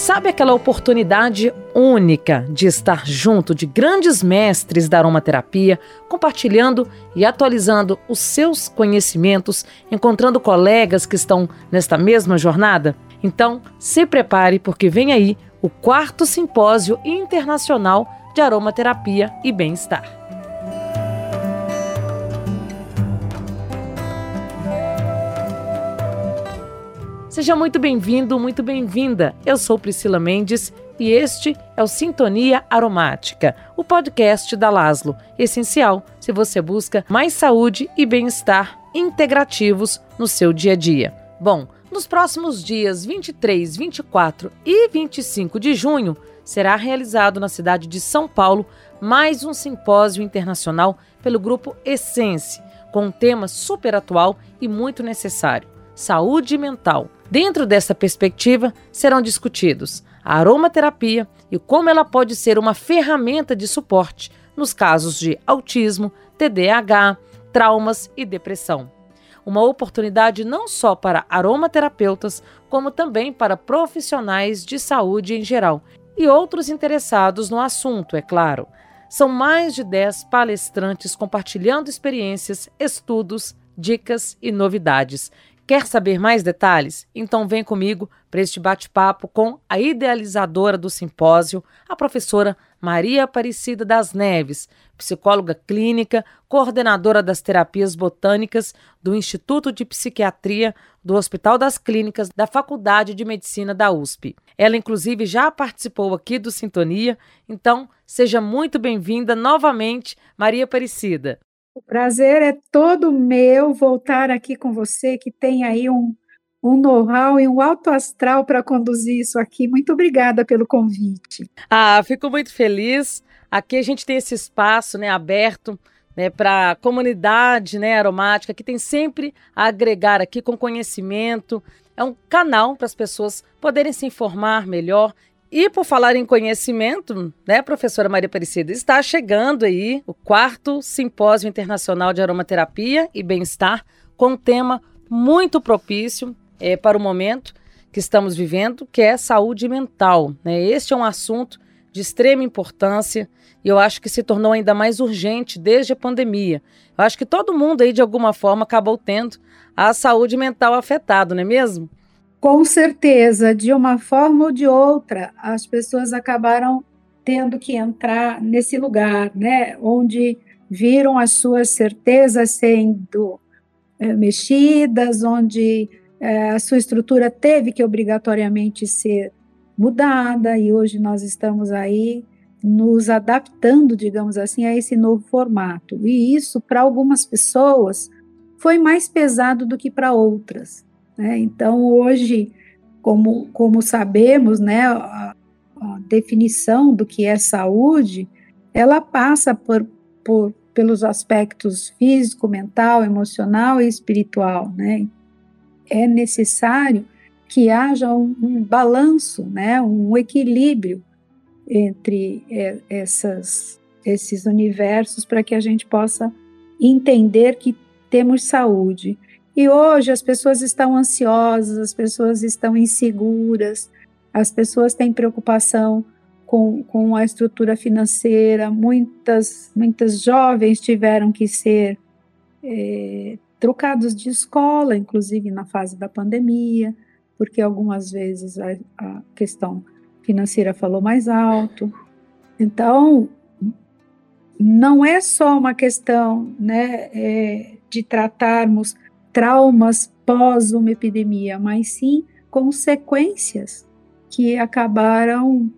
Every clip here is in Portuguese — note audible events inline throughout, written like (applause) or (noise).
Sabe aquela oportunidade única de estar junto de grandes mestres da aromaterapia, compartilhando e atualizando os seus conhecimentos, encontrando colegas que estão nesta mesma jornada? Então, se prepare porque vem aí o quarto simpósio internacional de aromaterapia e bem-estar. Seja muito bem-vindo, muito bem-vinda. Eu sou Priscila Mendes e este é o Sintonia Aromática, o podcast da Laslo, essencial se você busca mais saúde e bem-estar integrativos no seu dia a dia. Bom, nos próximos dias 23, 24 e 25 de junho, será realizado na cidade de São Paulo mais um simpósio internacional pelo grupo Essence, com um tema super atual e muito necessário: saúde mental. Dentro dessa perspectiva, serão discutidos a aromaterapia e como ela pode ser uma ferramenta de suporte nos casos de autismo, TDAH, traumas e depressão. Uma oportunidade não só para aromaterapeutas, como também para profissionais de saúde em geral e outros interessados no assunto, é claro. São mais de 10 palestrantes compartilhando experiências, estudos, dicas e novidades. Quer saber mais detalhes? Então vem comigo para este bate-papo com a idealizadora do simpósio, a professora Maria Aparecida das Neves, psicóloga clínica, coordenadora das terapias botânicas do Instituto de Psiquiatria do Hospital das Clínicas da Faculdade de Medicina da USP. Ela, inclusive, já participou aqui do Sintonia, então seja muito bem-vinda novamente, Maria Aparecida. O prazer é todo meu voltar aqui com você, que tem aí um, um know-how e um alto astral para conduzir isso aqui. Muito obrigada pelo convite. Ah, fico muito feliz. Aqui a gente tem esse espaço né, aberto né, para a comunidade né, aromática, que tem sempre a agregar aqui com conhecimento. É um canal para as pessoas poderem se informar melhor e por falar em conhecimento, né, professora Maria Aparecida, está chegando aí o quarto Simpósio Internacional de Aromaterapia e Bem-Estar, com um tema muito propício é, para o momento que estamos vivendo, que é saúde mental. Né? Este é um assunto de extrema importância e eu acho que se tornou ainda mais urgente desde a pandemia. Eu acho que todo mundo aí, de alguma forma, acabou tendo a saúde mental afetada, não é mesmo? Com certeza, de uma forma ou de outra, as pessoas acabaram tendo que entrar nesse lugar, né, onde viram as suas certezas sendo é, mexidas, onde é, a sua estrutura teve que obrigatoriamente ser mudada, e hoje nós estamos aí nos adaptando, digamos assim, a esse novo formato. E isso, para algumas pessoas, foi mais pesado do que para outras. Né? Então, hoje, como, como sabemos, né, a, a, definição do que é saúde, ela passa por, por, pelos aspectos físico, mental, emocional e espiritual. Né? É necessário que haja um, um balanço, né, um equilíbrio entre é, essas, esses universos para que a gente possa entender que temos saúde. E hoje as pessoas estão ansiosas, as pessoas estão inseguras, as pessoas têm preocupação com, com a estrutura financeira, muitas, muitas jovens tiveram que ser é, trocados de escola, inclusive na fase da pandemia, porque algumas vezes a, a questão financeira falou mais alto. Então, não é só uma questão né, é, de tratarmos traumas pós uma epidemia, mas sim consequências que acabaram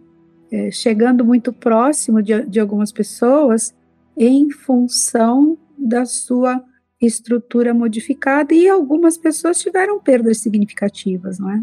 é, chegando muito próximo de, de algumas pessoas em função da sua estrutura modificada e algumas pessoas tiveram perdas significativas, não é?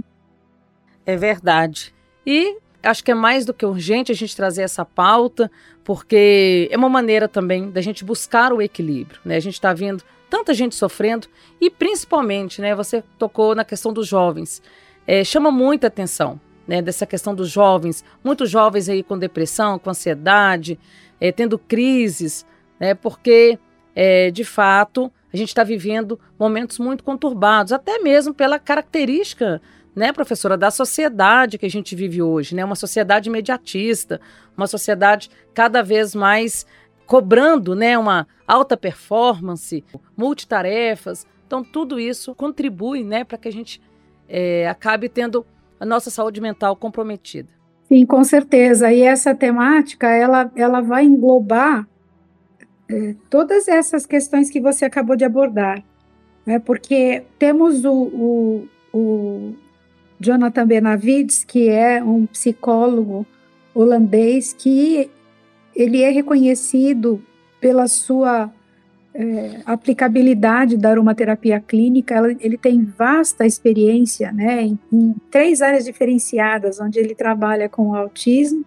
É verdade. E acho que é mais do que urgente a gente trazer essa pauta, porque é uma maneira também da gente buscar o equilíbrio, né? A gente está vendo tanta gente sofrendo e principalmente, né, você tocou na questão dos jovens. É, chama muita atenção, né, dessa questão dos jovens, muitos jovens aí com depressão, com ansiedade, é, tendo crises, né, porque é, de fato a gente está vivendo momentos muito conturbados, até mesmo pela característica né, professora, da sociedade que a gente vive hoje, né? Uma sociedade imediatista, uma sociedade cada vez mais cobrando, né, uma alta performance, multitarefas. Então, tudo isso contribui, né, para que a gente é, acabe tendo a nossa saúde mental comprometida. Sim, com certeza. E essa temática, ela, ela vai englobar é, todas essas questões que você acabou de abordar. Né? Porque temos o, o, o Jonathan Benavides, que é um psicólogo holandês, que ele é reconhecido pela sua é, aplicabilidade da aromaterapia clínica, ela, ele tem vasta experiência né, em, em, três áreas diferenciadas, onde ele trabalha com autismo,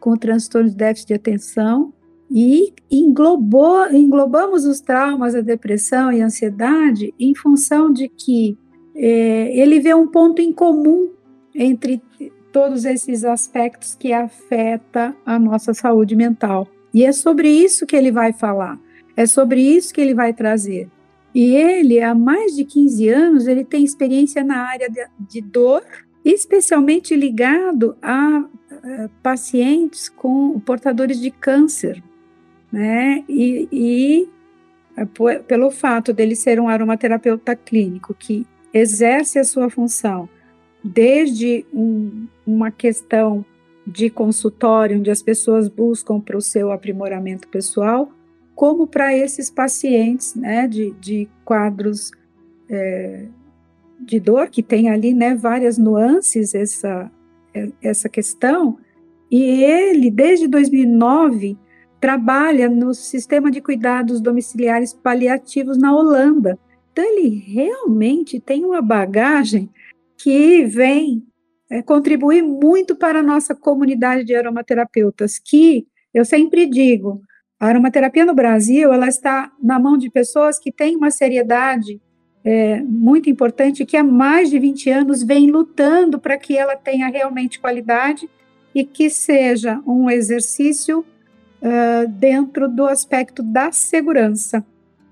com transtorno de déficit de atenção, e englobou, englobamos os traumas, a depressão e a ansiedade em função de que é, ele vê um ponto em comum entre todos esses aspectos que afeta a nossa saúde mental. E é sobre isso que ele vai falar. É sobre isso que ele vai trazer. E ele, há mais de 15 anos, ele tem experiência na área de, de dor, especialmente ligado a, a pacientes com portadores de câncer, né? E, e pelo fato dele ser um aromaterapeuta clínico que exerce a sua função desde um, uma questão de consultório, onde as pessoas buscam para o seu aprimoramento pessoal, como para esses pacientes né, de, de quadros é, de dor, que tem ali né, várias nuances essa, é, essa questão, e ele, desde 2009, trabalha no sistema de cuidados domiciliares paliativos na Holanda. Então, ele realmente tem uma bagagem que vem é, contribuir muito para a nossa comunidade de aromaterapeutas, que eu sempre digo, a aromaterapia no Brasil, ela está na mão de pessoas que têm uma seriedade é, muito importante, que há mais de 20 anos vem lutando para que ela tenha realmente qualidade e que seja um exercício uh, dentro do aspecto da segurança.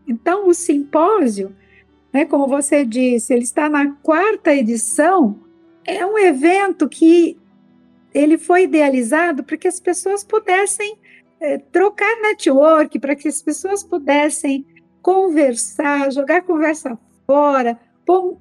Então, o simpósio, né, como você disse, ele está na quarta edição, é um evento que ele foi idealizado para que as pessoas pudessem é, trocar network para que as pessoas pudessem conversar, jogar conversa fora,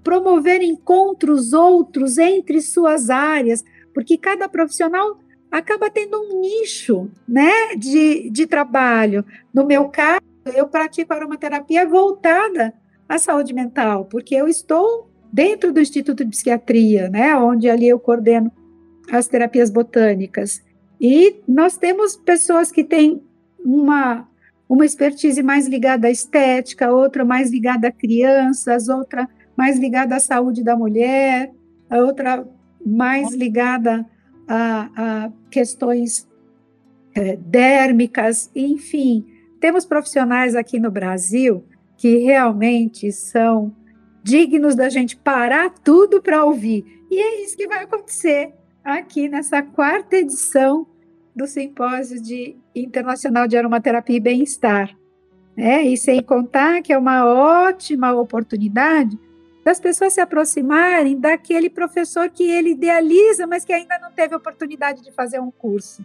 promover encontros outros entre suas áreas, porque cada profissional acaba tendo um nicho né, de, de trabalho. No meu caso, eu pratico aromaterapia voltada à saúde mental, porque eu estou dentro do Instituto de Psiquiatria, né, onde ali eu coordeno as terapias botânicas. E nós temos pessoas que têm uma, uma expertise mais ligada à estética, outra mais ligada a crianças, outra mais ligada à saúde da mulher, a outra mais ligada a, a questões é, dérmicas, enfim. Temos profissionais aqui no Brasil que realmente são dignos da gente parar tudo para ouvir. E é isso que vai acontecer aqui nessa quarta edição do Simpósio de Internacional de Aromaterapia e Bem-Estar. É, e sem contar que é uma ótima oportunidade das pessoas se aproximarem daquele professor que ele idealiza, mas que ainda não teve oportunidade de fazer um curso.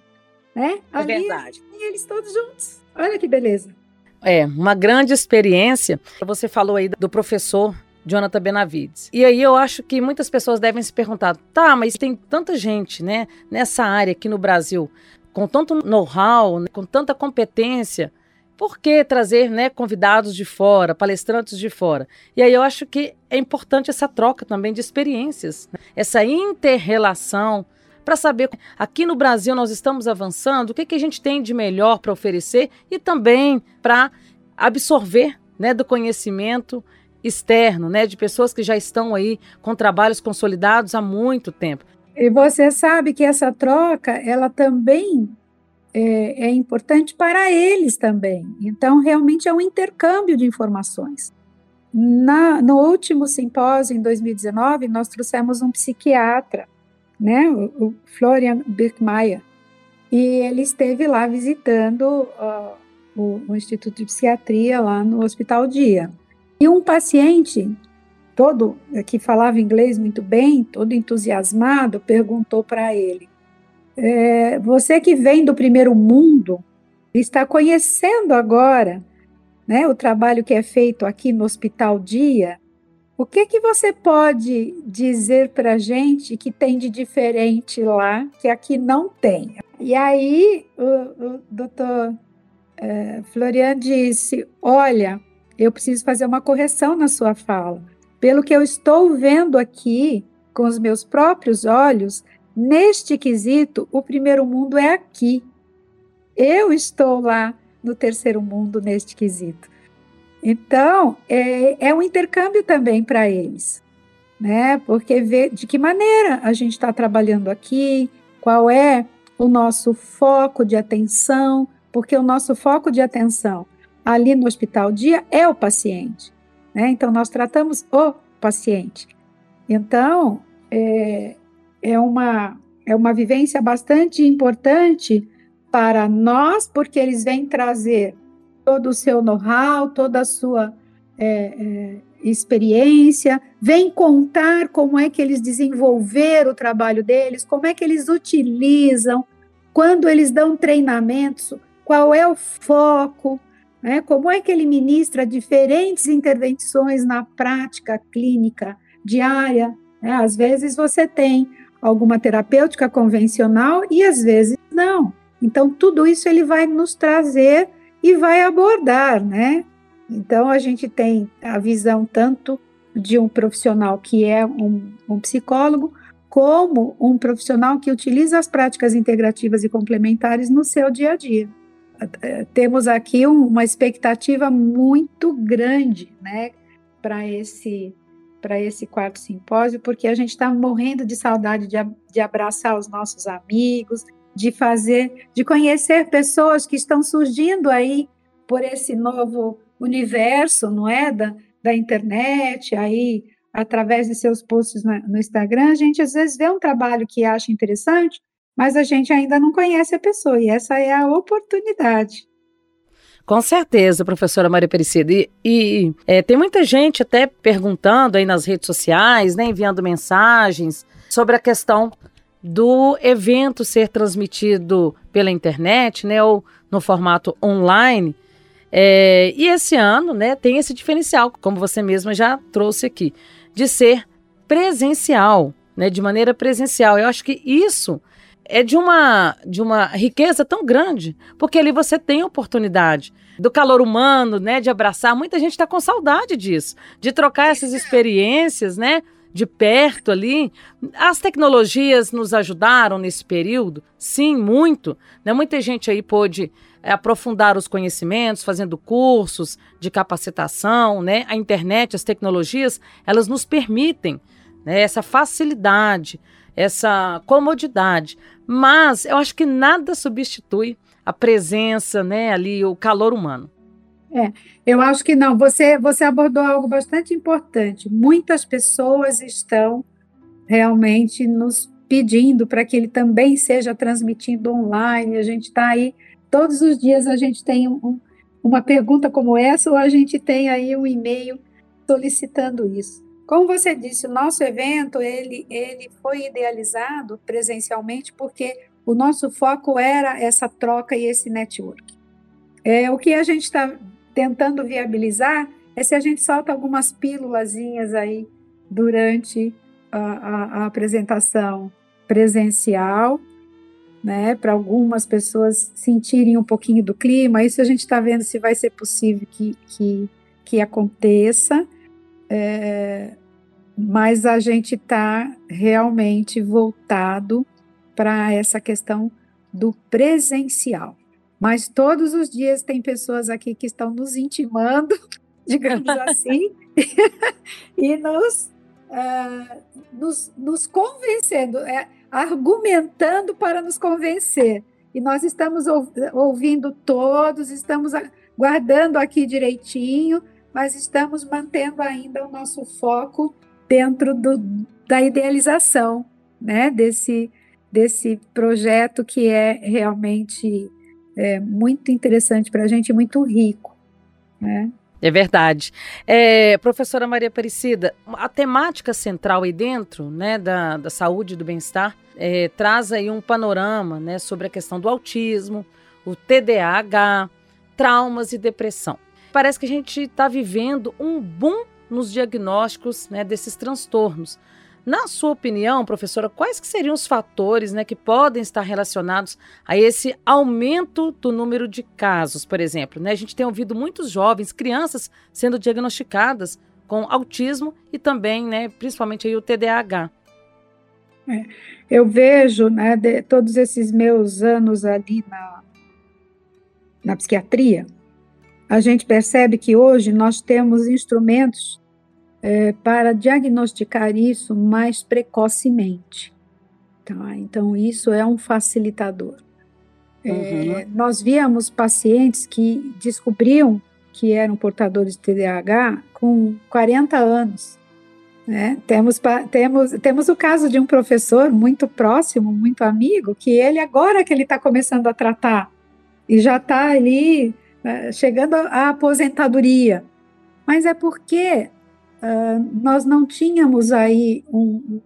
Né? É Ali, verdade. E eles todos juntos. Olha que beleza. É, uma grande experiência. Você falou aí do professor Jonathan Benavides. E aí eu acho que muitas pessoas devem se perguntar: tá, mas tem tanta gente, né, nessa área aqui no Brasil, com tanto know-how, né, com tanta competência, por que trazer né, convidados de fora, palestrantes de fora? E aí eu acho que é importante essa troca também de experiências, né? essa interrelação, para saber aqui no Brasil nós estamos avançando, o que, que a gente tem de melhor para oferecer e também para absorver né, do conhecimento externo, né, de pessoas que já estão aí com trabalhos consolidados há muito tempo. E você sabe que essa troca, ela também é, é importante para eles também. Então, realmente é um intercâmbio de informações. Na, no último simpósio, em 2019, nós trouxemos um psiquiatra, né, o, Florian Birkmeier, e ele esteve lá visitando uh, o, o Instituto de Psiquiatria lá no Hospital Dia. E um paciente todo que falava inglês muito bem, todo entusiasmado, perguntou para ele: é, você que vem do primeiro mundo está conhecendo agora, né, o trabalho que é feito aqui no Hospital Dia. O que que você pode dizer para a gente que tem de diferente lá que aqui não tem? E aí o, o doutor é, Florian disse: Olha, eu preciso fazer uma correção na sua fala. Pelo que eu estou vendo aqui com os meus próprios olhos, neste quesito, o primeiro mundo é aqui. Eu estou lá no terceiro mundo neste quesito. Então, é, é um intercâmbio também para eles, né? Porque ver de que maneira a gente está trabalhando aqui, qual é o nosso foco de atenção, porque o nosso foco de atenção ali no hospital dia é o paciente. Né? Então, nós tratamos o paciente. Então, é, é, uma, é uma vivência bastante importante para nós, porque eles vêm trazer todo o seu know-how, toda a sua é, é, experiência, vêm contar como é que eles desenvolveram o trabalho deles, como é que eles utilizam, quando eles dão treinamentos, qual é o foco, né? como é que ele ministra diferentes intervenções na prática clínica diária. Né? Às vezes você tem alguma terapêutica convencional e às vezes não. Então, tudo isso ele vai nos trazer e vai abordar, né? Então, a gente tem a visão tanto de um profissional que é um, um psicólogo, como um profissional que utiliza as práticas integrativas e complementares no seu dia a dia. Temos aqui uma expectativa muito grande, né, para esse para esse quarto simpósio, porque a gente está morrendo de saudade de, de abraçar os nossos amigos, de fazer, de conhecer pessoas que estão surgindo aí por esse novo universo, não é, da, da internet, aí através de seus posts na, no Instagram, a gente às vezes vê um trabalho que acha interessante, mas a gente ainda não conhece a pessoa e essa é a oportunidade. Com certeza, professora Maria Aparecida. E, e é, tem muita gente até perguntando aí nas redes sociais, né, enviando mensagens sobre a questão do evento ser transmitido pela internet, né, ou no formato online. É, e esse ano, né, tem esse diferencial, como você mesma já trouxe aqui, de ser presencial, né, de maneira presencial. Eu acho que isso é de uma, de uma riqueza tão grande, porque ali você tem oportunidade do calor humano, né, de abraçar. Muita gente está com saudade disso, de trocar essas experiências, né, de perto ali. As tecnologias nos ajudaram nesse período? Sim, muito. Né? Muita gente aí pôde é, aprofundar os conhecimentos, fazendo cursos de capacitação, né? A internet, as tecnologias, elas nos permitem né, essa facilidade, essa comodidade. Mas eu acho que nada substitui a presença, né, ali, o calor humano. É, eu acho que não. Você, você abordou algo bastante importante. Muitas pessoas estão realmente nos pedindo para que ele também seja transmitido online. A gente está aí, todos os dias a gente tem um, uma pergunta como essa, ou a gente tem aí um e-mail solicitando isso. Como você disse, o nosso evento ele, ele foi idealizado presencialmente porque o nosso foco era essa troca e esse network. É, o que a gente está tentando viabilizar é se a gente solta algumas pílulazinhas aí durante a, a, a apresentação presencial, né, para algumas pessoas sentirem um pouquinho do clima. Isso a gente está vendo se vai ser possível que, que, que aconteça. É, mas a gente está realmente voltado para essa questão do presencial. Mas todos os dias tem pessoas aqui que estão nos intimando, (laughs) digamos assim, (laughs) e nos, uh, nos, nos, convencendo, é, argumentando para nos convencer. E nós estamos ouvindo todos, estamos guardando aqui direitinho, mas estamos mantendo ainda o nosso foco dentro do, da idealização né, desse, desse projeto que é realmente é, muito interessante para a gente, muito rico. Né? É verdade. É, professora Maria Aparecida, a temática central aí dentro né, da, da saúde e do bem-estar é, traz aí um panorama né, sobre a questão do autismo, o TDAH, traumas e depressão. Parece que a gente está vivendo um boom nos diagnósticos né, desses transtornos. Na sua opinião, professora, quais que seriam os fatores né, que podem estar relacionados a esse aumento do número de casos, por exemplo? Né? A gente tem ouvido muitos jovens, crianças sendo diagnosticadas com autismo e também, né, principalmente aí, o TDAH. É, eu vejo, né, de, todos esses meus anos ali na, na psiquiatria, a gente percebe que hoje nós temos instrumentos é, para diagnosticar isso mais precocemente. Tá? Então, isso é um facilitador. É, uhum. É, nós víamos pacientes que descobriam que eram portadores de TDAH com 40 anos. Né? Temos, temos, temos o caso de um professor muito próximo, muito amigo, que ele, agora que ele está começando a tratar, e já está ali é, chegando à aposentadoria. Mas é porque uh, nós não tínhamos aí um,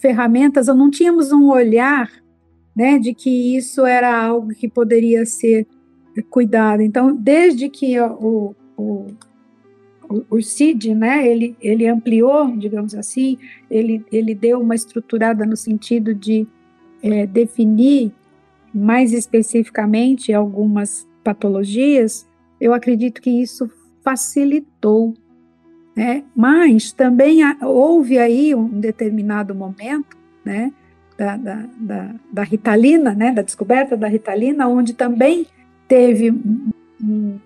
ferramentas, ou não tínhamos um olhar né, de que isso era algo que poderia ser cuidado. Então, desde que o, o, o, CID, né, ele, ele ampliou, digamos assim, ele, ele deu uma estruturada no sentido de é, definir mais especificamente algumas patologias, eu acredito que isso facilitou né? Mas também houve aí um determinado momento, né, da, da, da, da Ritalina, né, da descoberta da Ritalina, onde também teve um,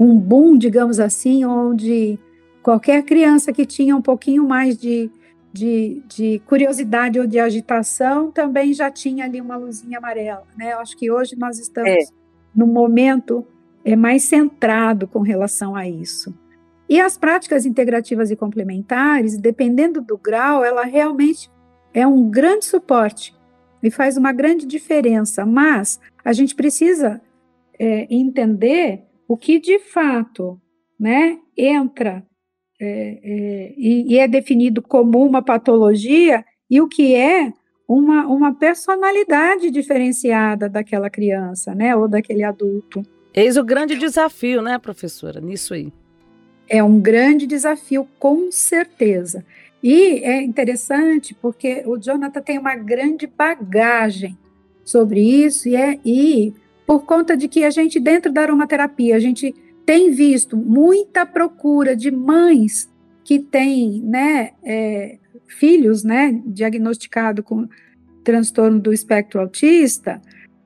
um boom, digamos assim, onde qualquer criança que tinha um pouquinho mais de, de, de, curiosidade ou de agitação também já tinha ali uma luzinha amarela, né? Eu acho que hoje nós estamos é. num momento é mais centrado com relação a isso. E as práticas integrativas e complementares, dependendo do grau, ela realmente é um grande suporte e faz uma grande diferença, mas a gente precisa é, entender o que de fato né, entra é, é, e, e, é definido como uma patologia e o que é uma, uma personalidade diferenciada daquela criança, né, ou daquele adulto. Eis o grande desafio, né, professora, nisso aí. É um grande desafio, com certeza. E é interessante porque o Jonathan tem uma grande bagagem sobre isso, e, é, e por conta de que a gente, dentro da aromaterapia, a gente tem visto muita procura de mães que têm né, é, filhos né, diagnosticados com transtorno do espectro autista,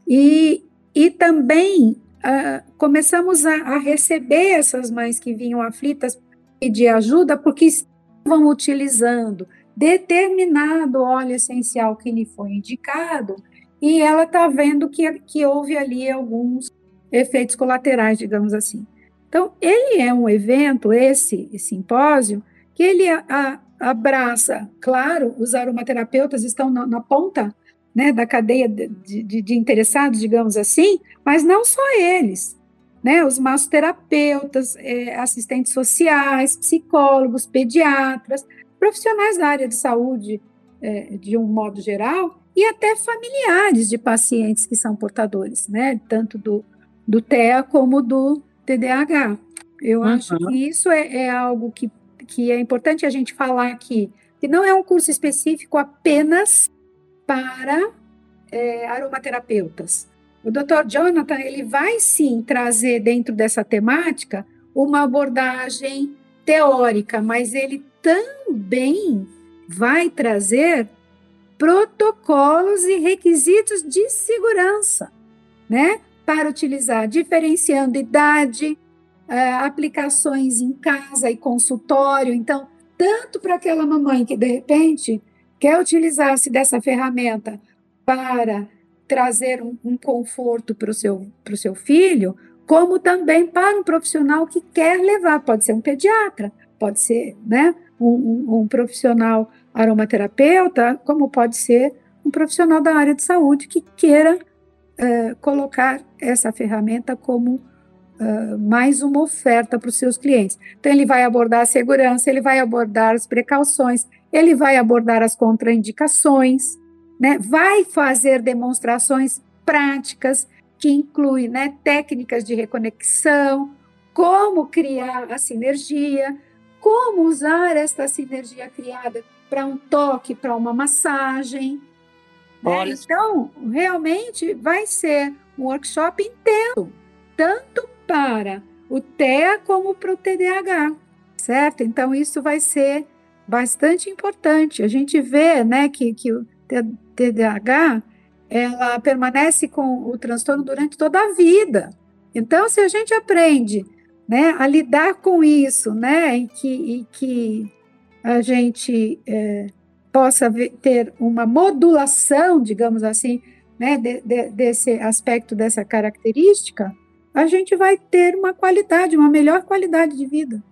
e, e também uh, começamos a, a, receber essas mães que vinham aflitas pedir ajuda porque estavam utilizando determinado óleo essencial que lhe foi indicado e ela está vendo que, que houve ali alguns efeitos colaterais, digamos assim. Então, ele é um evento, esse, esse simpósio, que ele a, a, abraça, claro, os aromaterapeutas estão na, na ponta né, da cadeia de, de, de, interessados, digamos assim, mas não só eles, né, os massoterapeutas, é, assistentes sociais, psicólogos, pediatras, profissionais da área de saúde é, de um modo geral, e até familiares de pacientes que são portadores, né, tanto do, do TEA como do TDAH. Eu uhum. acho que isso é, é algo que, que é importante a gente falar aqui, que não é um curso específico apenas para é, aromaterapeutas. O Dr. Jonathan ele vai sim trazer dentro dessa temática uma abordagem teórica, mas ele também vai trazer protocolos e requisitos de segurança, né? Para utilizar, diferenciando idade, é, aplicações em casa e consultório. Então, tanto para aquela mamãe que de repente quer utilizar-se dessa ferramenta para trazer um, um conforto para o seu, seu filho, como também para um profissional que quer levar, pode ser um pediatra, pode ser né, um, um, um profissional aromaterapeuta, como pode ser um profissional da área de saúde que queira é, colocar essa ferramenta como uh, mais uma oferta para os seus clientes. Então, ele vai abordar a segurança, ele vai abordar as precauções, ele vai abordar as contraindicações, né? vai fazer demonstrações práticas, que incluem né, técnicas de reconexão, como criar a sinergia, como usar esta sinergia criada para um toque, para uma massagem. Né? Então, realmente vai ser um workshop inteiro, tanto para o TEA como para o TDAH, certo? Então, isso vai ser bastante importante. A gente vê né, que, que o TDAH ela permanece com o transtorno durante toda a vida. Então, se a gente aprende né, a lidar com isso, né, e que, e que a gente é, possa ter uma modulação, digamos assim, né, de, de, desse aspecto, dessa característica, a gente vai ter uma qualidade, uma melhor qualidade de vida.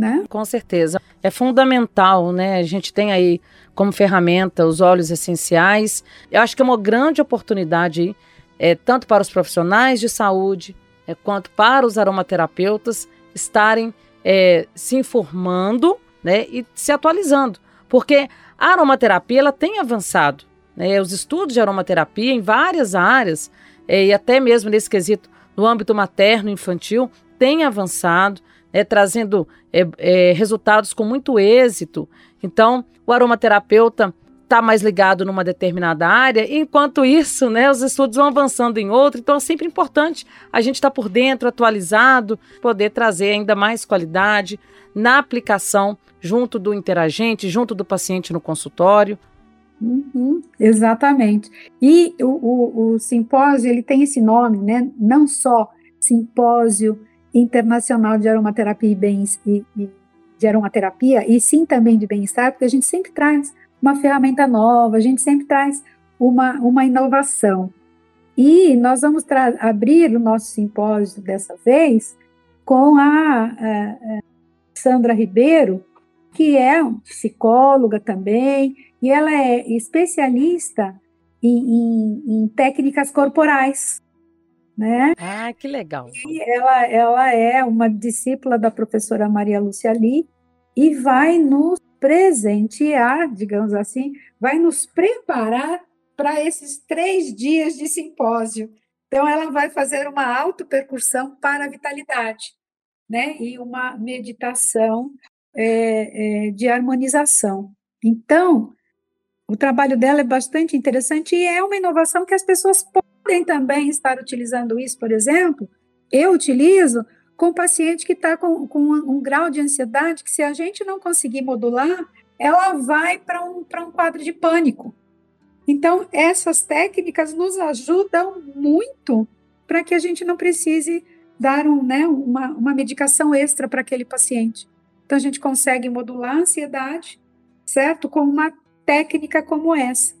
Né? Com certeza. É fundamental, né? A gente tem aí como ferramenta os óleos essenciais. Eu acho que é uma grande oportunidade, é, tanto para os profissionais de saúde, é, quanto para os aromaterapeutas estarem é, se informando né, e se atualizando. Porque a aromaterapia ela tem avançado. Né, os estudos de aromaterapia em várias áreas, é, e até mesmo nesse quesito no âmbito materno infantil, têm avançado, né, trazendo é, é, resultados com muito êxito. Então, o aromaterapeuta está mais ligado numa determinada área, enquanto isso, né, os estudos vão avançando em outra, então é sempre importante a gente estar tá por dentro, atualizado, poder trazer ainda mais qualidade na aplicação junto do interagente, junto do paciente no consultório. Uhum, exatamente. E o, o, o, simpósio ele tem esse nome, né? Não só simpósio internacional de aromaterapia e bens e, e de aromaterapia, e sim também de bem-estar, porque a gente sempre traz uma ferramenta nova, a gente sempre traz uma, uma inovação. E nós vamos abrir o nosso simpósio dessa vez com a, a, a Sandra Ribeiro, que é psicóloga também, e ela é especialista em, em, em técnicas corporais. Né? Ah, que legal. E ela, ela é uma discípula da professora Maria Lúcia Lee e vai nos presentear, digamos assim, vai nos preparar para esses três dias de simpósio. Então, ela vai fazer uma autopercussão para a vitalidade, né? E uma meditação é, é, de harmonização. Então, o trabalho dela é bastante interessante e é uma inovação que as pessoas podem também estar utilizando isso, por exemplo. Eu utilizo com paciente que está com, com um, um, grau de ansiedade que, se a gente não conseguir modular, ela vai para um, um quadro de pânico. Então, essas técnicas nos ajudam muito para que a gente não precise dar um, né, uma, uma medicação extra para aquele paciente. Então, a gente consegue modular a ansiedade, certo? Com uma técnica como essa,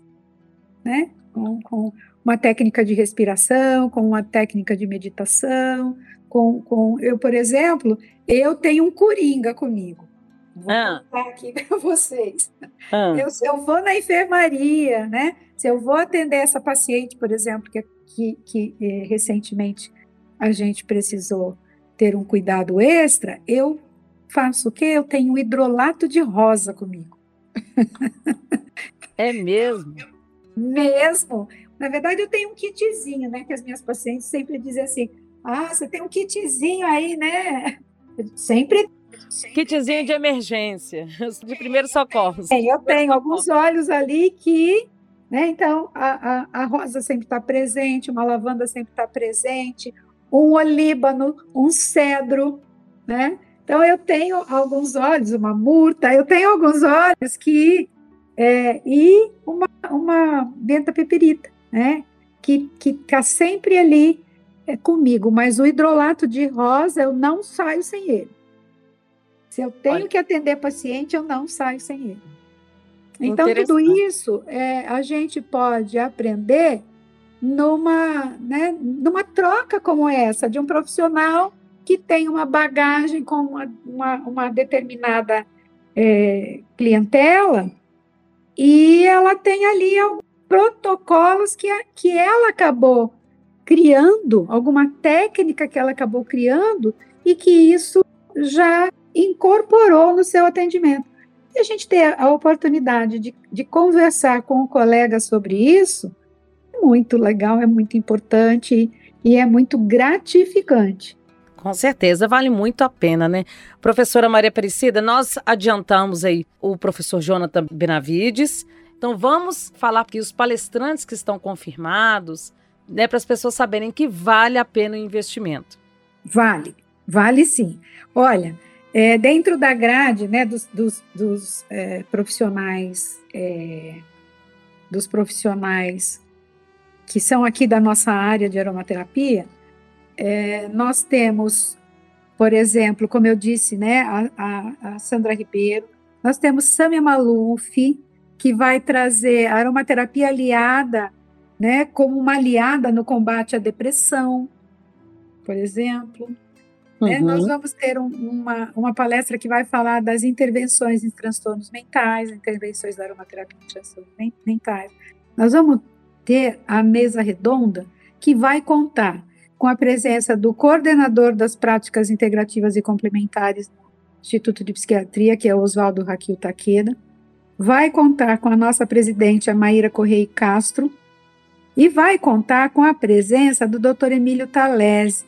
né? Com, com uma técnica de respiração, com uma técnica de meditação, com, com eu, por exemplo, eu tenho um coringa comigo. Vou ah. contar aqui (laughs) para vocês. Ah. Eu, se eu vou na enfermaria, né? Se eu vou atender essa paciente, por exemplo, que, que, que eh, recentemente a gente precisou ter um cuidado extra, eu faço o quê? Eu tenho um hidrolato de rosa comigo. É mesmo? Mesmo. Na verdade, eu tenho um kitzinho, né? Que as minhas pacientes sempre dizem assim: ah, você tem um kitzinho aí, né? (laughs) Sempre. Kitzinho de emergência, (laughs) de primeiros socorros. É, eu tenho alguns óleos ali que, né? Então, a, a, a rosa sempre está presente, uma lavanda sempre está presente, um olíbano, um cedro, né? Então, eu tenho alguns óleos, uma murta, eu tenho alguns óleos que. É, e uma, uma benta peperita, né? Que está sempre ali é comigo, mas o hidrolato de rosa eu não saio sem ele. Se eu tenho Olha. que atender paciente, eu não saio sem ele. Então, tudo isso é, a gente pode aprender numa, né, numa troca como essa, de um profissional que tem uma bagagem com uma, uma, uma determinada é, clientela e ela tem ali alguns protocolos que, que ela acabou criando, alguma técnica que ela acabou criando e que isso já incorporou no seu atendimento. E a gente ter a oportunidade de, de conversar com o colega sobre isso é muito legal, é muito importante e é muito gratificante. Com certeza, vale muito a pena, né? Professora Maria Aparecida, nós adiantamos aí o professor Jonathan Benavides. Então vamos falar aqui os palestrantes que estão confirmados, né, para as pessoas saberem que vale a pena o investimento. Vale, vale sim. Olha, é, dentro da grade né, dos, dos, dos é, profissionais, é, dos profissionais que são aqui da nossa área de aromaterapia, é, nós temos, por exemplo, como eu disse, né, a, a, a Sandra Ribeiro, nós temos Samia Maluf, que vai trazer aromaterapia aliada, né, como uma aliada no combate à depressão, por exemplo. Uhum. Né? Nós vamos ter um, uma, uma palestra que vai falar das intervenções em transtornos mentais, intervenções da aromaterapia em transtornos mentais. Nós vamos ter a mesa redonda que vai contar com a presença do coordenador das práticas integrativas e complementares do Instituto de Psiquiatria, que é o Oswaldo Raquel Taqueda, vai contar com a nossa presidente, a Maíra Correia Castro, e vai contar com a presença do Dr. Emílio Talese.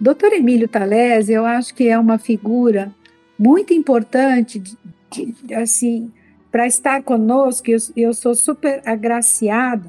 Dr. Emílio Talese, eu acho que é uma figura muito importante, de, de, assim, para estar conosco, eu, eu sou super agraciada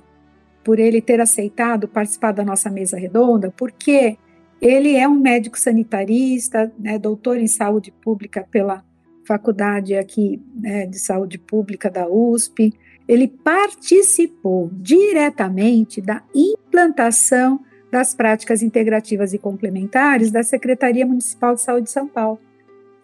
por ele ter aceitado participar da nossa mesa redonda, porque ele é um médico sanitarista, né, doutor em saúde pública pela faculdade aqui né, de saúde pública da USP. Ele participou diretamente da implantação das práticas integrativas e complementares da Secretaria Municipal de Saúde de São Paulo.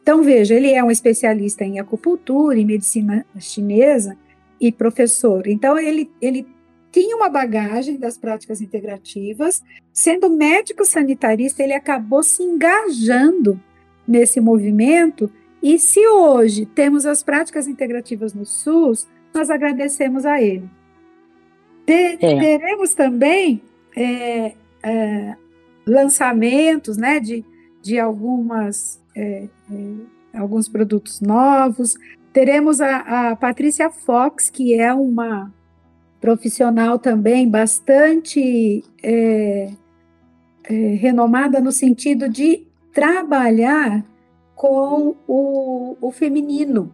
Então, veja, ele é um especialista em acupuntura e medicina chinesa e professor. Então, ele, ele tinha uma bagagem das práticas integrativas, sendo médico sanitarista, ele acabou se engajando nesse movimento. E se hoje temos as práticas integrativas no SUS, nós agradecemos a ele. é. Teremos também é, é, lançamentos né, de, de algumas, é, é, alguns produtos novos. Teremos a, a Patrícia Fox, que é uma profissional também bastante é, renomada no sentido de trabalhar com o, o feminino.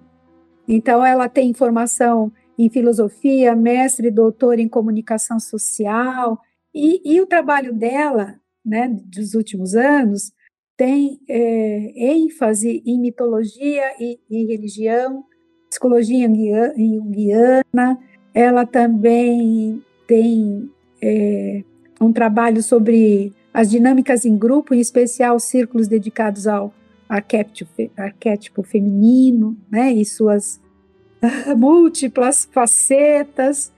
Então, ela tem formação em filosofia, mestre e doutor em comunicação social, e, e, o trabalho dela, né, dos últimos anos, tem é, ênfase em mitologia e, religião, psicologia junguiana, ela também tem é, um trabalho sobre as dinâmicas em grupo, em especial círculos dedicados ao arquétipo, arquétipo feminino, né, e suas (laughs) múltiplas facetas.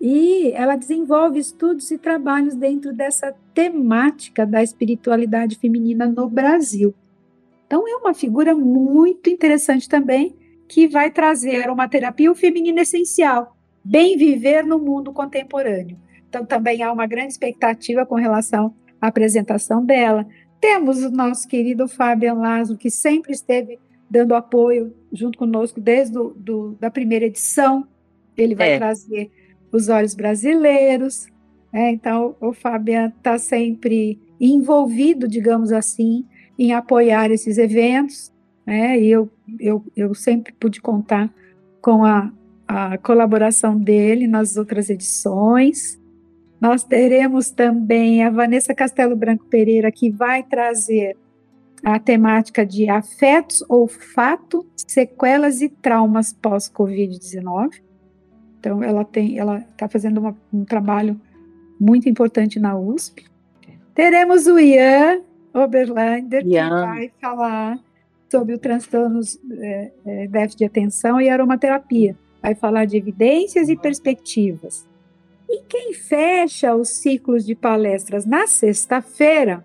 E ela desenvolve estudos e trabalhos dentro dessa temática da espiritualidade feminina no Brasil. Então, é uma figura muito interessante também, que vai trazer uma terapia feminina essencial, bem viver no mundo contemporâneo. Então, também há uma grande expectativa com relação à apresentação dela. Temos o nosso querido Fábio Laszlo, que sempre esteve dando apoio junto conosco desde do, do da primeira edição. Ele vai é. trazer os olhos brasileiros. Né? Então, o Fabian está sempre envolvido, digamos assim, em apoiar esses eventos. Né? E eu, eu, eu sempre pude contar com a, a colaboração dele nas outras edições. Nós teremos também a Vanessa Castelo Branco Pereira, que vai trazer a temática de afetos, olfato, sequelas e traumas pós-Covid-19. Então, ela tem, ela está fazendo uma, um trabalho muito importante na USP. Teremos o Ian Oberlander, Ian. que vai falar sobre o transtornos é, é, déficit de atenção e aromaterapia vai falar de evidências e perspectivas. E quem fecha os ciclos de palestras na sexta-feira,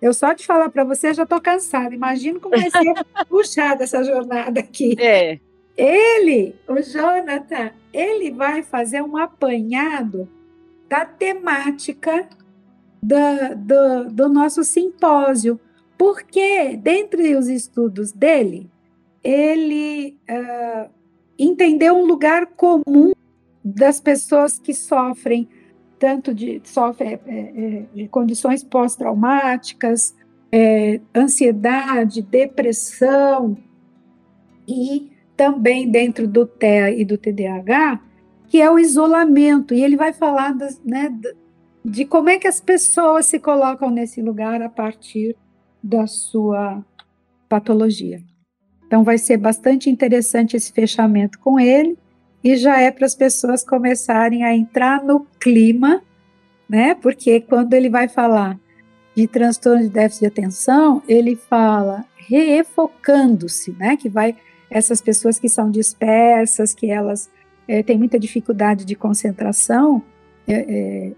eu só de falar para você já estou cansada. Imagino como vai ser (laughs) puxada essa jornada aqui. É. Ele, o Jonathan, ele vai fazer um apanhado da temática da, do, do nosso simpósio, porque, dentre os estudos dele, ele uh, entendeu um lugar comum das pessoas que sofrem tanto de, sofrem, é, é, de condições pós-traumáticas, é, ansiedade, depressão, e também dentro do TEA e do TDAH, que é o isolamento. E ele vai falar das, né, de como é que as pessoas se colocam nesse lugar a partir da sua patologia. Então, vai ser bastante interessante esse fechamento com ele, e já é para as pessoas começarem a entrar no clima, né? Porque quando ele vai falar de transtorno de déficit de atenção, ele fala refocando-se, né? Que vai essas pessoas que são dispersas, que elas é, têm muita dificuldade de concentração, é, é,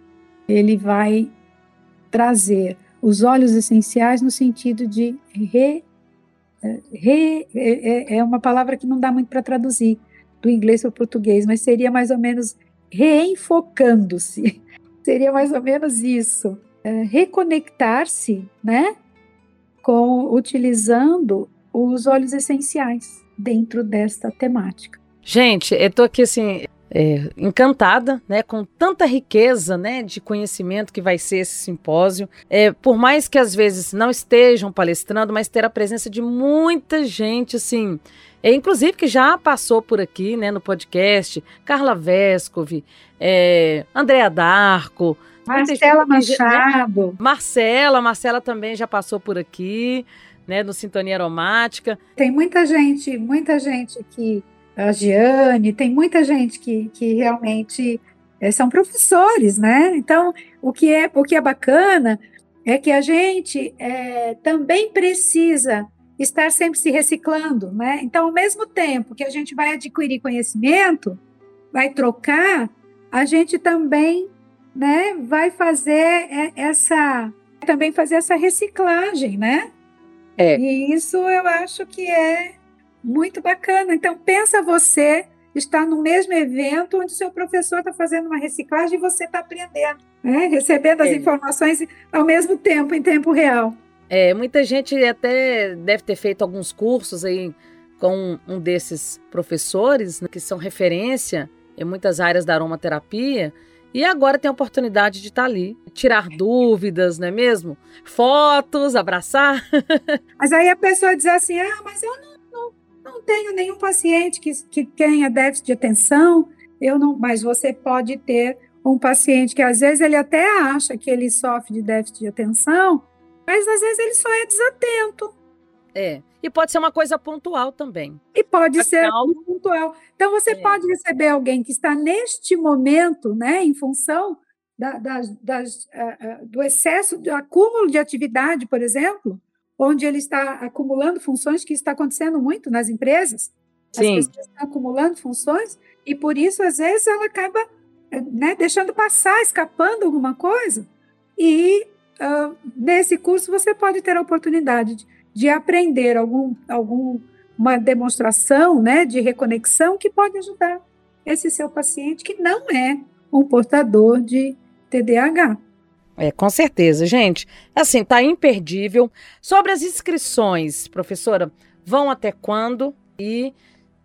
ele vai trazer os olhos essenciais no sentido de re, é, re é, é, é uma palavra que não dá muito para traduzir do inglês para o português, mas seria mais ou menos reenfocando-se, (laughs) seria mais ou menos isso, é, reconectar-se, né, com utilizando os olhos essenciais dentro desta temática. Gente, eu tô aqui assim, é, encantada, né, com tanta riqueza, né, de conhecimento que vai ser esse simpósio. É, por mais que às vezes não estejam palestrando, mas ter a presença de muita gente, assim, é, inclusive que já passou por aqui, né, no podcast, Carla Vescovi, é, Andréa Darco, Marcela Machado, né? Marcela, Marcela também já passou por aqui, né, no Sintonia Aromática. Tem muita gente, muita gente que a Giane, tem muita gente que, que realmente é, são professores, né? Então, o que é, o que é bacana é que a gente é, também precisa estar sempre se reciclando, né? Então, ao mesmo tempo que a gente vai adquirir conhecimento, vai trocar, a gente também, né, vai fazer essa também fazer essa reciclagem, né? É. E isso eu acho que é muito bacana. Então, pensa você estar no mesmo evento onde o seu professor está fazendo uma reciclagem e você está aprendendo, né? recebendo as é. informações ao mesmo tempo, em tempo real. É, muita gente até deve ter feito alguns cursos aí com um desses professores, né, que são referência em muitas áreas da aromaterapia, e agora tem a oportunidade de estar tá ali, tirar dúvidas, não é mesmo? Fotos, abraçar. (laughs) Mas aí a pessoa diz assim: ah, mas eu não não tenho nenhum paciente que, que tenha déficit de atenção, eu não, mas você pode ter um paciente que às vezes ele até acha que ele sofre de déficit de atenção, mas às vezes ele só é desatento. É. E pode ser uma coisa pontual também. E pode ser algo pontual. Então você é. pode receber alguém que está neste momento, né, em função da, das, das, uh, uh, do excesso, do acúmulo de atividade, por exemplo, onde ele está acumulando funções, que está acontecendo muito nas empresas. Sim. As pessoas estão acumulando funções e por isso, às vezes, ela acaba né, deixando passar, escapando alguma coisa. E uh, nesse curso você pode ter a oportunidade de, de aprender algum, algum uma demonstração né, de reconexão que pode ajudar esse seu paciente que não é um portador de TDAH. É, com certeza, gente. Assim, tá imperdível. Sobre as inscrições, professora, vão até quando? E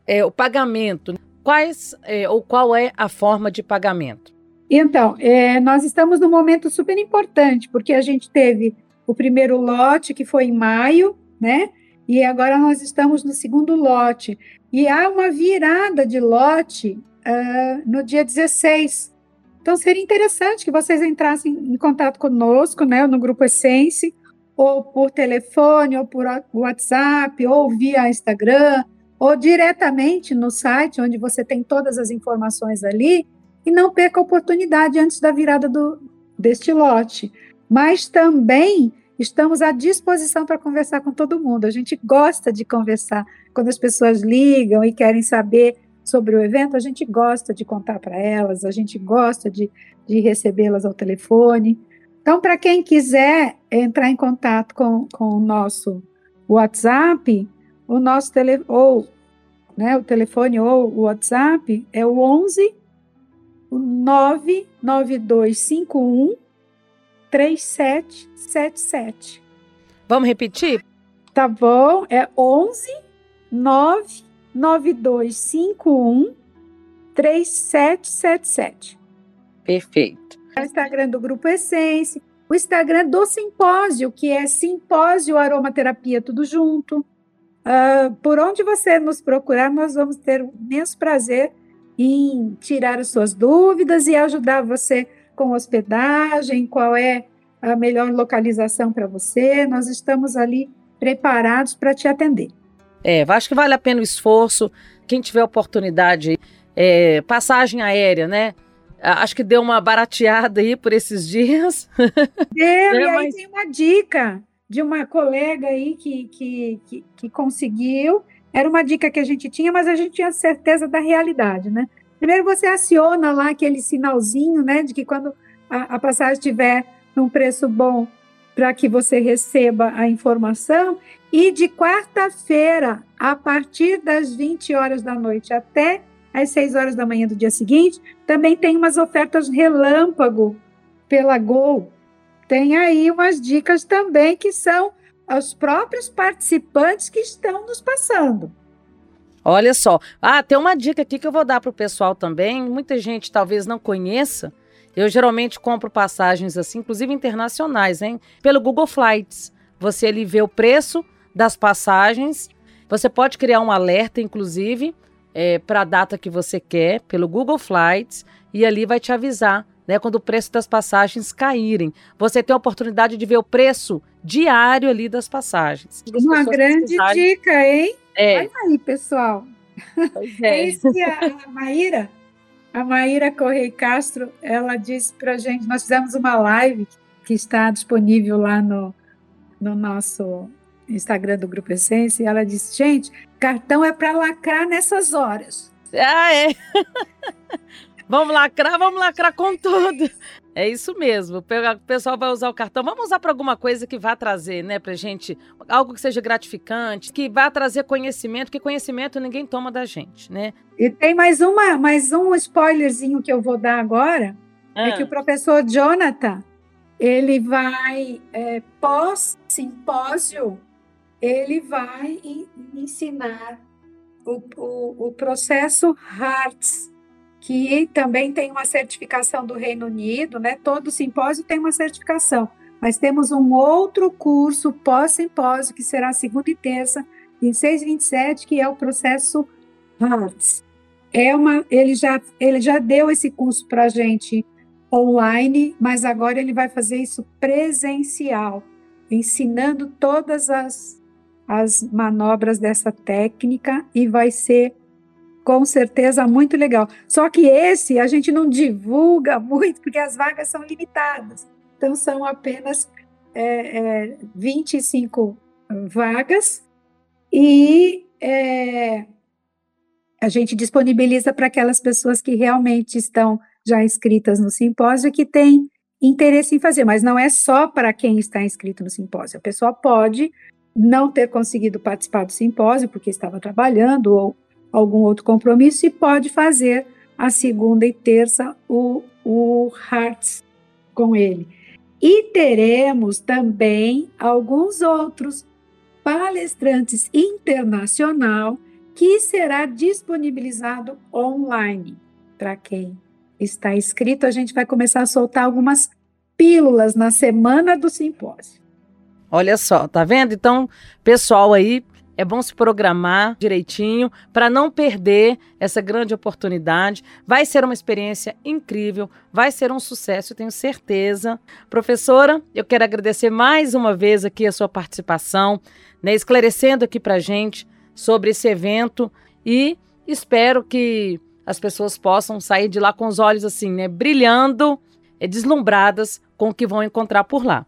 é, o pagamento, quais é, ou qual é a forma de pagamento? Então, é, nós estamos num momento super importante, porque a gente teve o primeiro lote, que foi em maio, né? E agora nós estamos no segundo lote. E há uma virada de lote uh, no dia 16. Então, seria interessante que vocês entrassem em contato conosco, né, no Grupo Essence, ou por telefone, ou por WhatsApp, ou via Instagram, ou diretamente no site, onde você tem todas as informações ali, e não perca a oportunidade antes da virada do, deste lote. Mas também estamos à disposição para conversar com todo mundo. A gente gosta de conversar quando as pessoas ligam e querem saber sobre o evento, a gente gosta de contar para elas, a gente gosta de, de recebê-las ao telefone. Então, para quem quiser entrar em contato com, com o nosso WhatsApp, o nosso tele, ou né, o telefone ou o WhatsApp é o 11 99251 3777. Vamos repetir? Tá bom, é 11 99251 3777. Perfeito. O Instagram do Grupo Essência, o Instagram do Simpósio, que é Simpósio Aromaterapia, tudo junto. Uh, por onde você nos procurar, nós vamos ter o imenso prazer em tirar as suas dúvidas e ajudar você com hospedagem, qual é a melhor localização para você. Nós estamos ali preparados para te atender. É, acho que vale a pena o esforço. Quem tiver oportunidade, é, passagem aérea, né? Acho que deu uma barateada aí por esses (laughs) dias. Deu, é, e aí tem uma dica de uma colega aí que, que, que, que, conseguiu. Era uma dica que a gente tinha, mas a gente tinha certeza da realidade, né? Primeiro você aciona lá aquele sinalzinho, né, de que quando a, a passagem estiver num preço bom, para que você receba a informação. E de quarta-feira, a partir das 20 horas da noite até às 6 horas da manhã do dia seguinte, também tem umas ofertas relâmpago pela Gol. Tem aí umas dicas também que são os próprios participantes que estão nos passando. Olha só. Ah, tem uma dica aqui que eu vou dar para o pessoal também. Muita gente talvez não conheça. Eu geralmente compro passagens assim, inclusive internacionais, hein? Pelo Google Flights. Você ali vê o preço das passagens. Você pode criar um alerta, inclusive, é, para a data que você quer, pelo Google Flights, e ali vai te avisar, né? Quando o preço das passagens caírem. Você tem a oportunidade de ver o preço diário ali das passagens. Uma grande dica, hein? É. Olha aí, pessoal. Pois é. Esse é a Maíra a Maíra Correia Castro, ela disse para a gente, nós fizemos uma live que está disponível lá no, no nosso Instagram do Grupo Essência, e ela disse, gente, cartão é para lacrar nessas horas. Ah, é? (laughs) vamos lacrar, vamos lacrar com tudo. É isso mesmo. O pessoal vai usar o cartão. Vamos usar para alguma coisa que vá trazer, né, pra gente, algo que seja gratificante, que vá trazer conhecimento, que conhecimento ninguém toma da gente, né? E tem mais uma, mais um spoilerzinho que eu vou dar agora, é ah. é que o professor Jonathan, ele vai é, pós simpósio, ele vai ensinar o, o, o processo HEARTS, que também tem uma certificação do Reino Unido, né? Todo simpósio tem uma certificação, mas temos um outro curso pós-simpósio, que será segunda e terça, em 627, que é o processo HARTS. É uma, ele, já, ele já deu esse curso para a gente online, mas agora ele vai fazer isso presencial, ensinando todas as, as manobras dessa técnica e vai ser com certeza, muito legal. Só que esse a gente não divulga (laughs) muito, porque as vagas são limitadas. Então, são apenas é, é, 25 vagas e é, a gente disponibiliza para aquelas pessoas que realmente estão já inscritas no simpósio que têm interesse em fazer, mas não é só para quem está inscrito no simpósio. A pessoa pode não ter conseguido participar do simpósio porque estava trabalhando ou algum outro compromisso e pode fazer a segunda e terça o, o Hearts com ele. E teremos também alguns outros palestrantes internacional que será disponibilizado online para quem está inscrito. A gente vai começar a soltar algumas pílulas na semana do simpósio. Olha só, tá vendo? Então, pessoal aí, é bom se programar direitinho para não perder essa grande oportunidade. Vai ser uma experiência incrível, vai ser um sucesso, tenho certeza. Professora, eu quero agradecer mais uma vez aqui a sua participação, né, esclarecendo aqui para gente sobre esse evento e espero que as pessoas possam sair de lá com os olhos assim, né, brilhando, é, deslumbradas com o que vão encontrar por lá.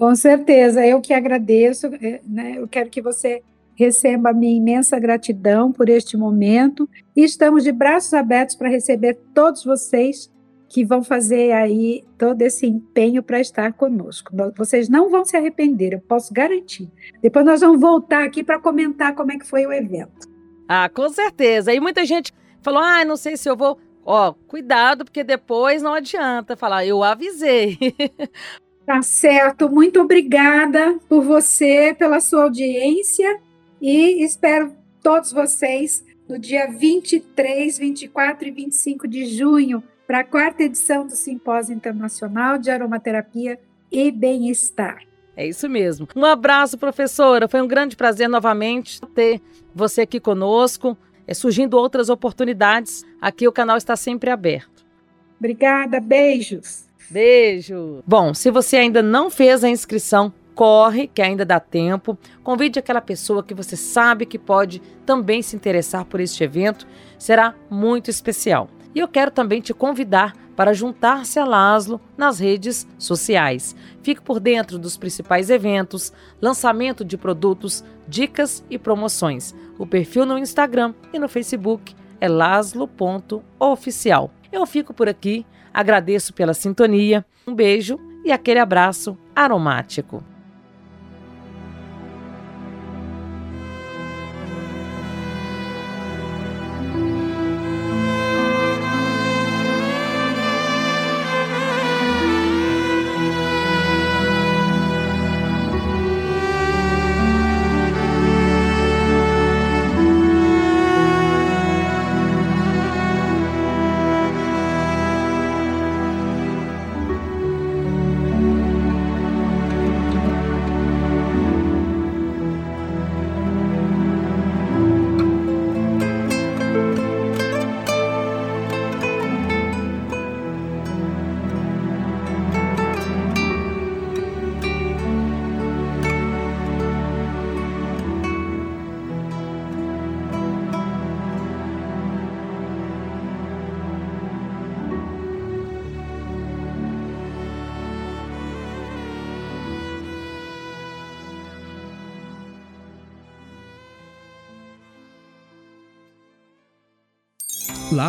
Com certeza, eu que agradeço, é, né? Eu quero que você Receba a minha imensa gratidão por este momento e estamos de braços abertos para receber todos vocês que vão fazer aí todo esse empenho para estar conosco. Vocês não vão se arrepender, eu posso garantir. Depois nós vamos voltar aqui para comentar como é que foi o evento. Ah, com certeza. E muita gente falou: "Ah, não sei se eu vou". Ó, cuidado porque depois não adianta falar: "Eu avisei". (laughs) Tá certo. Muito obrigada por você, pela sua audiência e espero todos vocês no dia 23, 24 e 25 de junho para a quarta edição do Simpósio Internacional de Aromaterapia e Bem-Estar. É isso mesmo. Um abraço, professora. Foi um grande prazer novamente ter você aqui conosco. É, surgindo outras oportunidades, aqui o canal está sempre aberto. Obrigada, beijos. Beijo. Bom, se você ainda não fez a inscrição, corre, que ainda dá tempo. Convide aquela pessoa que você sabe que pode também se interessar por este evento. Será muito especial. E eu quero também te convidar para juntar-se a Laslo nas redes sociais. Fique por dentro dos principais eventos, lançamento de produtos, dicas e promoções. O perfil no Instagram e no Facebook é laslo.oficial. Eu fico por aqui, agradeço pela sintonia, um beijo e aquele abraço aromático.